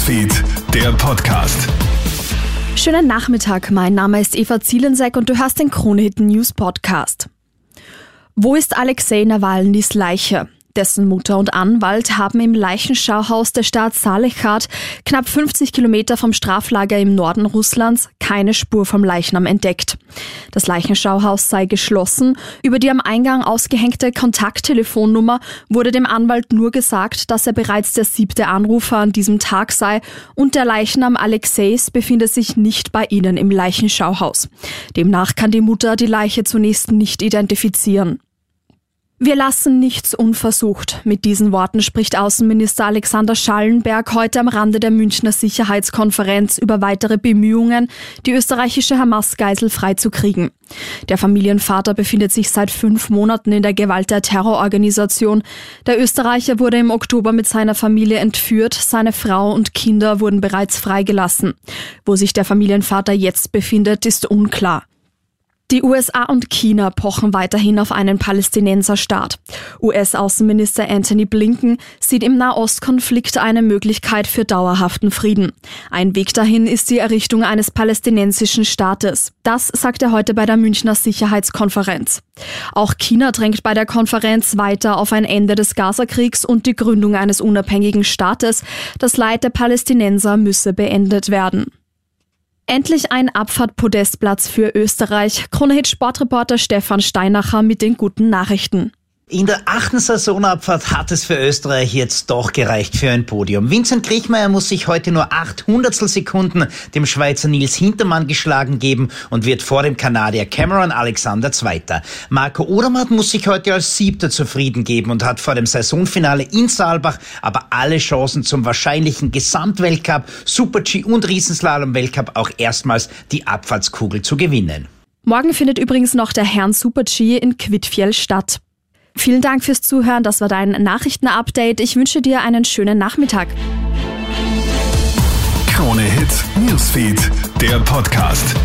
Newsfeed, der Podcast. Schönen Nachmittag, mein Name ist Eva Zielensek und du hast den Kronehit News Podcast. Wo ist Alexei Nawalnys Leiche? Dessen Mutter und Anwalt haben im Leichenschauhaus der Stadt Salechat, knapp 50 Kilometer vom Straflager im Norden Russlands, keine Spur vom Leichnam entdeckt. Das Leichenschauhaus sei geschlossen. Über die am Eingang ausgehängte Kontakttelefonnummer wurde dem Anwalt nur gesagt, dass er bereits der siebte Anrufer an diesem Tag sei und der Leichnam Alexeis befinde sich nicht bei ihnen im Leichenschauhaus. Demnach kann die Mutter die Leiche zunächst nicht identifizieren. Wir lassen nichts unversucht. Mit diesen Worten spricht Außenminister Alexander Schallenberg heute am Rande der Münchner Sicherheitskonferenz über weitere Bemühungen, die österreichische Hamas-Geisel freizukriegen. Der Familienvater befindet sich seit fünf Monaten in der Gewalt der Terrororganisation. Der Österreicher wurde im Oktober mit seiner Familie entführt, seine Frau und Kinder wurden bereits freigelassen. Wo sich der Familienvater jetzt befindet, ist unklar. Die USA und China pochen weiterhin auf einen Palästinenserstaat. US-Außenminister Anthony Blinken sieht im Nahostkonflikt eine Möglichkeit für dauerhaften Frieden. Ein Weg dahin ist die Errichtung eines palästinensischen Staates. Das sagt er heute bei der Münchner Sicherheitskonferenz. Auch China drängt bei der Konferenz weiter auf ein Ende des Gazakriegs und die Gründung eines unabhängigen Staates. Das Leid der Palästinenser müsse beendet werden. Endlich ein Abfahrtpodestplatz für Österreich. Kronehit Sportreporter Stefan Steinacher mit den guten Nachrichten. In der achten Saisonabfahrt hat es für Österreich jetzt doch gereicht für ein Podium. Vincent Kriechmeier muss sich heute nur acht Hundertstel Sekunden dem Schweizer Nils Hintermann geschlagen geben und wird vor dem Kanadier Cameron Alexander Zweiter. Marco Odermatt muss sich heute als Siebter zufrieden geben und hat vor dem Saisonfinale in Saalbach aber alle Chancen zum wahrscheinlichen Gesamtweltcup, Super-G und Riesenslalom-Weltcup auch erstmals die Abfahrtskugel zu gewinnen. Morgen findet übrigens noch der Herrn Super-G in Quidfjell statt. Vielen Dank fürs Zuhören. Das war dein Nachrichtenupdate. Ich wünsche dir einen schönen Nachmittag. Krone Hits, Newsfeed, der Podcast.